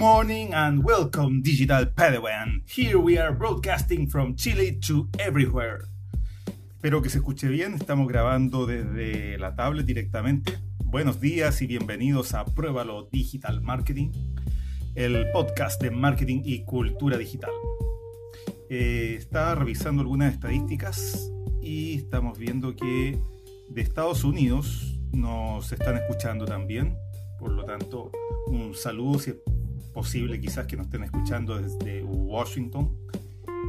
morning and welcome, Digital Padawan. Here we are broadcasting from Chile to everywhere. Espero que se escuche bien, estamos grabando desde la tablet directamente. Buenos días y bienvenidos a Pruébalo Digital Marketing, el podcast de marketing y cultura digital. Eh, estaba revisando algunas estadísticas y estamos viendo que de Estados Unidos nos están escuchando también. Por lo tanto, un saludo si posible quizás que nos estén escuchando desde Washington,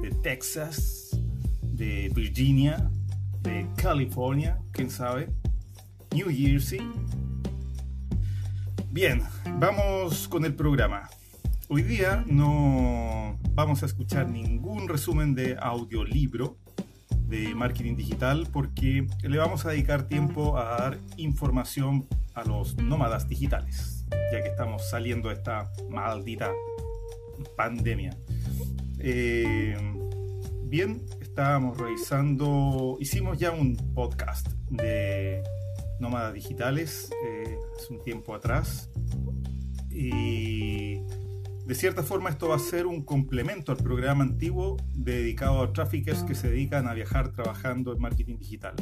de Texas, de Virginia, de California, quién sabe, New Jersey. Bien, vamos con el programa. Hoy día no vamos a escuchar ningún resumen de audiolibro de marketing digital porque le vamos a dedicar tiempo a dar información a los nómadas digitales, ya que estamos saliendo de esta maldita pandemia. Eh, bien, estábamos revisando, hicimos ya un podcast de nómadas digitales eh, hace un tiempo atrás y de cierta forma esto va a ser un complemento al programa antiguo dedicado a traffickers que se dedican a viajar trabajando en marketing digital.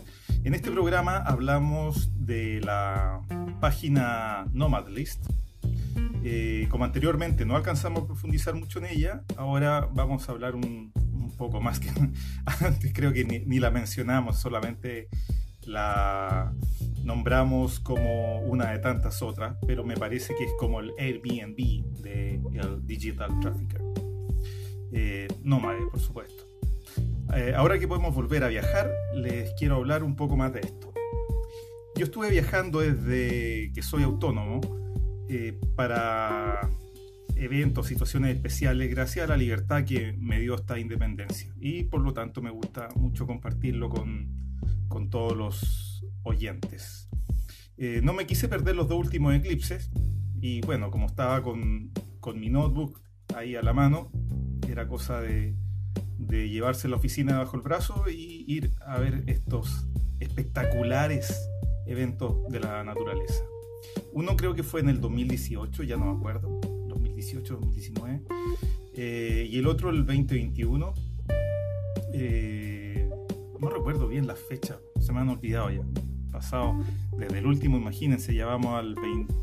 En este programa hablamos de la página Nomadlist. Eh, como anteriormente no alcanzamos a profundizar mucho en ella, ahora vamos a hablar un, poco más que antes creo que ni la mencionamos, solamente la nombramos como una de tantas otras, pero me parece que es como el Airbnb de Digital Trafficker. Eh, por supuesto. Eh, ahora que podemos volver a viajar, les quiero hablar un poco más de esto. Yo estuve viajando desde que soy autónomo eh, para eventos, situaciones especiales, gracias a la libertad que me dio esta independencia. Y por lo tanto me gusta mucho compartirlo con, con todos los oyentes. Eh, no me quise perder los dos últimos eclipses y bueno, como estaba con, con mi notebook ahí a la mano, era cosa de, de llevarse la oficina bajo el brazo y ir a ver estos espectaculares eventos de la naturaleza. Uno creo que fue en el 2018, ya no me acuerdo, 2018, 2019, eh, y el otro el 2021. Eh, no recuerdo bien la fecha, se me han olvidado ya. Pasado desde el último, imagínense, ya vamos al 20,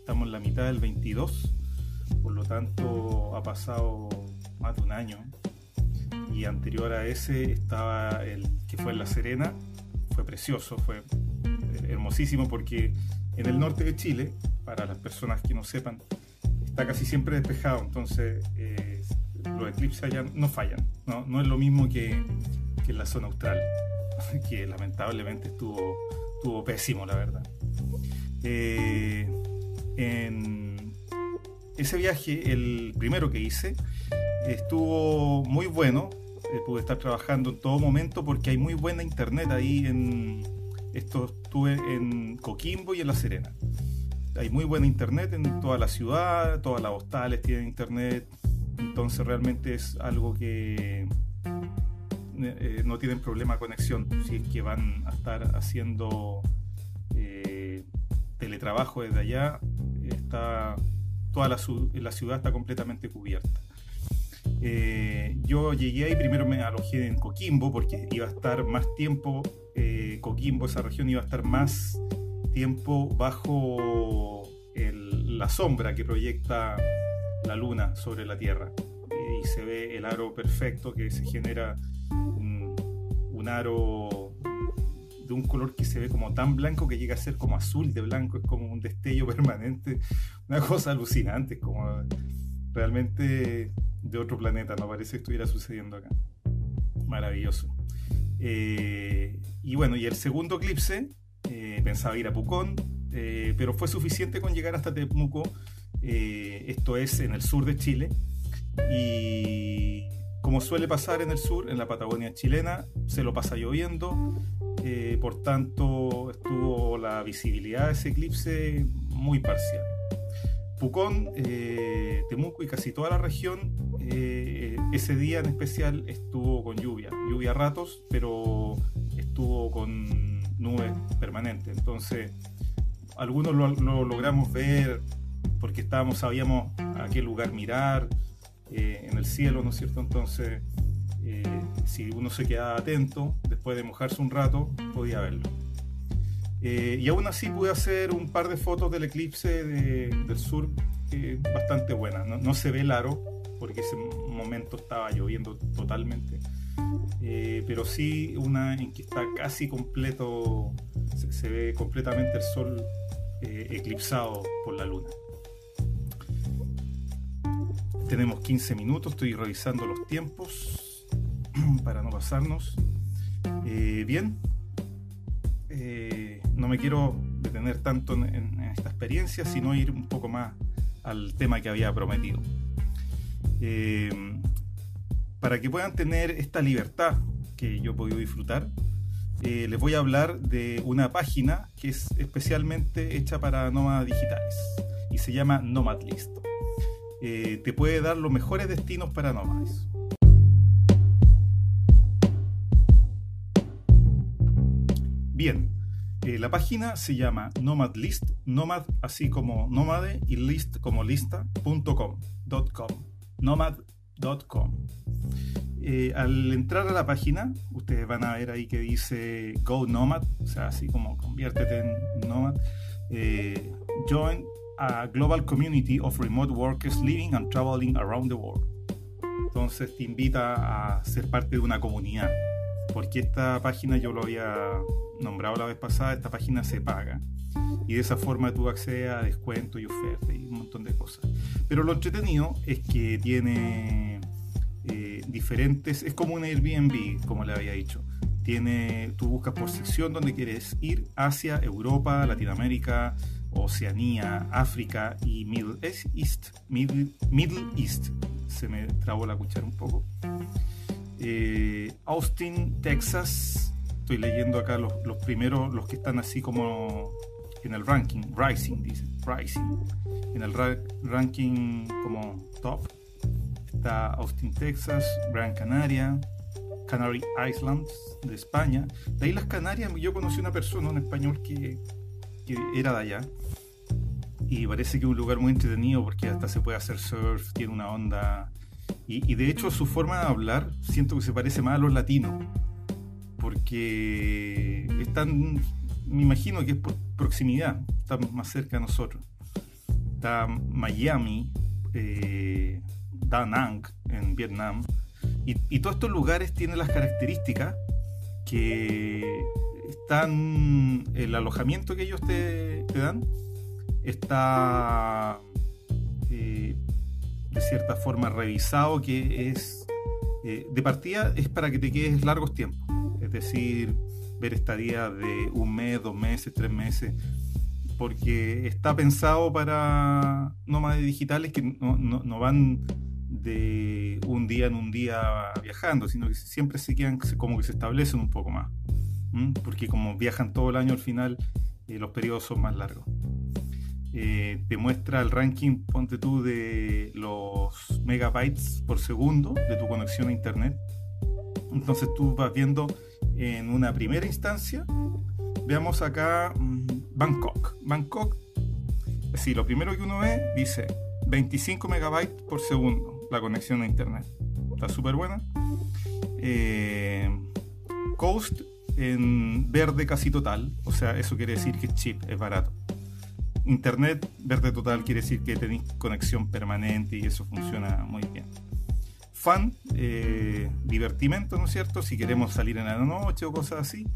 estamos en la mitad del 22, por lo tanto ha pasado más de un año. Y anterior a ese estaba el que fue en La Serena, fue precioso, fue hermosísimo porque en el norte de Chile, para las personas que no sepan, está casi siempre despejado, entonces eh, los eclipses allá no fallan, no, no es lo mismo que que en la zona austral, que lamentablemente estuvo, estuvo pésimo, la verdad. Eh, ese viaje, el primero que hice, estuvo muy bueno. Eh, pude estar trabajando en todo momento porque hay muy buena internet ahí en. Esto estuve en Coquimbo y en La Serena. Hay muy buena internet en toda la ciudad, todas las hostales tienen internet. Entonces realmente es algo que eh, no tienen problema de conexión si es que van a estar haciendo eh, teletrabajo desde allá está toda la ciudad está completamente cubierta eh, yo llegué ahí primero me alojé en Coquimbo porque iba a estar más tiempo Coquimbo esa región iba a estar más tiempo bajo la sombra que proyecta la luna sobre la tierra. Y se ve el aro perfecto que se genera un, aro de un color que se ve como tan blanco que llega a ser como azul de blanco, es como un destello permanente, una cosa alucinante, como realmente de otro planeta, no parece que estuviera sucediendo acá. Maravilloso. Eh, y bueno, y el segundo eclipse, eh, pensaba ir a Pucón, eh, pero fue suficiente con llegar hasta Temuco, esto es en el sur de Chile, y como suele pasar en el sur, en la Patagonia chilena, se lo pasa lloviendo, por tanto estuvo la visibilidad de ese eclipse muy parcial. Pucón, Temuco y casi toda la región, eh, ese día en especial estuvo con lluvia, lluvia a ratos, pero estuvo con nubes permanentes. Entonces, algunos lo, lo logramos ver porque estábamos, sabíamos a qué lugar mirar eh, en el cielo, ¿no es cierto? Entonces, eh, si uno se quedaba atento, después de mojarse un rato, podía verlo. y aún así pude hacer un par de fotos del eclipse del sur bastante buenas. No, no se ve el aro, porque ese momento estaba lloviendo totalmente. Eh, pero sí una en que está casi completo, se, ve completamente el sol eh, eclipsado por la luna. Tenemos 15 minutos, estoy revisando los tiempos para no pasarnos. Eh, bien, no me quiero detener tanto en, en, esta experiencia, sino ir un poco más al tema que había prometido. Para que puedan tener esta libertad que yo he podido disfrutar, eh, les voy a hablar de una página que es especialmente hecha para nómadas digitales y se llama Nomadlist. Eh, te puede dar los mejores destinos para nómades. Bien, eh, la página se llama Nomadlist, nomad así como nómade y list como lista.com, nomad.com. Eh, al entrar a la página, ustedes van a ver ahí que dice Go Nomad, o sea, así como conviértete en Nomad. Eh, join a global community of remote workers living and traveling around the world. Entonces te invita a ser parte de una comunidad, porque esta página yo lo había nombrado la vez pasada, esta página se paga y de esa forma tú accedes a descuentos y ofertas de cosas. Pero lo entretenido es que tiene eh, diferentes, es como un Airbnb, como le había dicho. Tiene, tú buscas por sección donde quieres ir, Asia, Europa, Latinoamérica, Oceanía, África y Middle East. Middle, East. Se me trabó la cuchara un poco. Eh, Austin, Texas. Estoy leyendo acá los, primeros, los que están así como en el ranking. Rising, dice. Rising. En el ranking como top está Austin, Texas, Gran Canaria, Canary Islands de España. De ahí las Canarias, yo conocí una persona, un español que, que era de allá. Y parece que es un lugar muy entretenido porque hasta se puede hacer surf, tiene una onda. Y, de hecho su forma de hablar siento que se parece más a los latinos. Porque están, me imagino que es por proximidad, están más cerca de nosotros. Está Miami, eh, Da Nang en Vietnam. Y, todos estos lugares tienen las características que están, el alojamiento que ellos te, dan está eh, de cierta forma revisado, que es eh, de partida es para que te quedes largos tiempos, es decir, ver estadías de un mes, dos meses, tres meses, porque está pensado para nómades digitales que no, no van de un día en un día viajando, sino que siempre se quedan como que se establecen un poco más, porque como viajan todo el año al final, eh, los periodos son más largos. Eh, te muestra el ranking, ponte tú, de los megabytes por segundo de tu conexión a internet. Entonces tú vas viendo en una primera instancia, veamos acá mm, Bangkok. Bangkok, sí, lo primero que uno ve dice 25 megabytes por segundo la conexión a internet. Está súper buena. Eh, coast en verde casi total, o sea, eso quiere decir que es cheap, es barato. Internet verde total quiere decir que tenéis conexión permanente y eso funciona muy bien. Fun, eh, divertimento, ¿no es cierto? Si queremos salir en la noche o cosas así,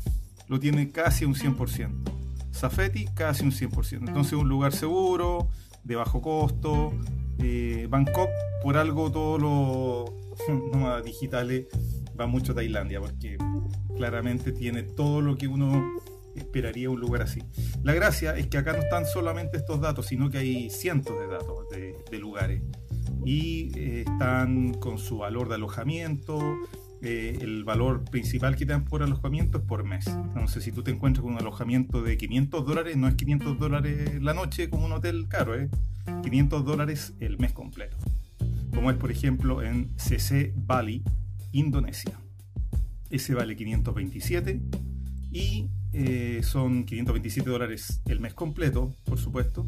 lo tiene casi un 100%. Safety, casi un 100%. Entonces, un lugar seguro, de bajo costo, eh, Bangkok, por algo todos los nómadas digitales van mucho a Tailandia, porque claramente tiene todo lo que uno esperaría un lugar así. La gracia es que acá no están solamente estos datos, sino que hay cientos de datos de, lugares. Y eh, están con su valor de alojamiento, eh, el valor principal que te dan por alojamiento es por mes. Entonces, si tú te encuentras con un alojamiento de 500 dólares, no es 500 dólares la noche como un hotel caro, ¿eh? 500 dólares el mes completo. Como es, por ejemplo, en CC Bali, Indonesia. Ese vale 527 y eh, son 527 dólares el mes completo, por supuesto.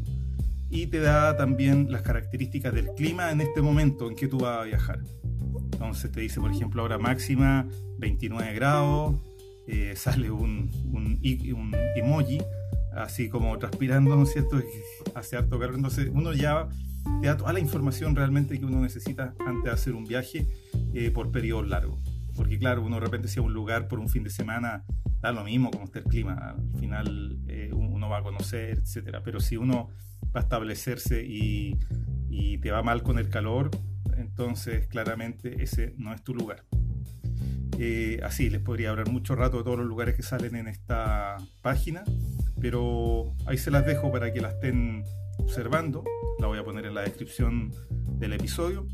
Y te da también las características del clima en este momento en que tú vas a viajar. Entonces te dice, por ejemplo, ahora máxima 29 grados, eh, sale un, un, un, emoji, así como transpirando, ¿no es cierto? Hace harto calor. Entonces uno ya te da toda la información realmente que uno necesita antes de hacer un viaje eh, por periodos largos. Porque claro, uno de repente si a un lugar por un fin de semana da lo mismo como está el clima, al final eh, uno va a conocer, etcétera. Pero si uno va a establecerse y, y te va mal con el calor, entonces claramente ese no es tu lugar. Eh, así, les podría hablar mucho rato de todos los lugares que salen en esta página, pero ahí se las dejo para que la estén observando. La voy a poner en la descripción del episodio.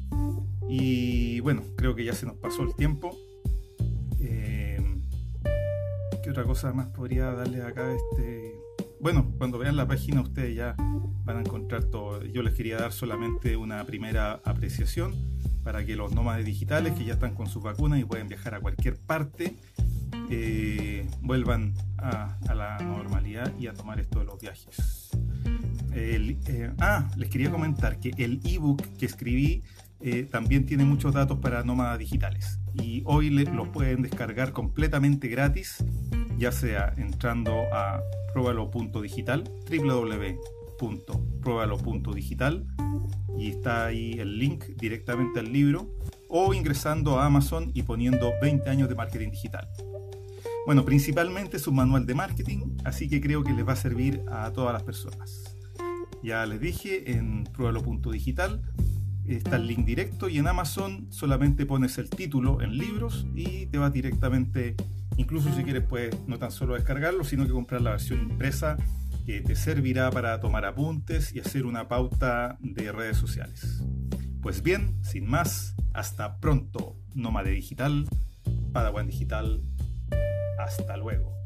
Y bueno, creo que ya se nos pasó el tiempo. ¿Qué otra cosa más podría darle acá este bueno, cuando vean la página ustedes ya van a encontrar todo. Yo les quería dar solamente una primera apreciación para que los nómades digitales que ya están con sus vacunas y pueden viajar a cualquier parte eh, vuelvan a, la normalidad y a tomar esto de los viajes. Eh, ah, les quería comentar que el ebook que escribí eh, también tiene muchos datos para nómadas digitales y hoy los pueden descargar completamente gratis, ya sea entrando a pruébalo.digital, www.pruébalo.digital y está ahí el link directamente al libro o ingresando a Amazon y poniendo 20 años de marketing digital. Bueno, principalmente es un manual de marketing, así que creo que les va a servir a todas las personas. Ya les dije, en pruébalo.digital está el link directo y en Amazon solamente pones el título en libros y te va directamente Incluso si quieres puedes no tan solo descargarlo, sino que comprar la versión impresa que te servirá para tomar apuntes y hacer una pauta de redes sociales. Pues bien, sin más, hasta pronto, Nómade Digital, Padawan Digital, hasta luego.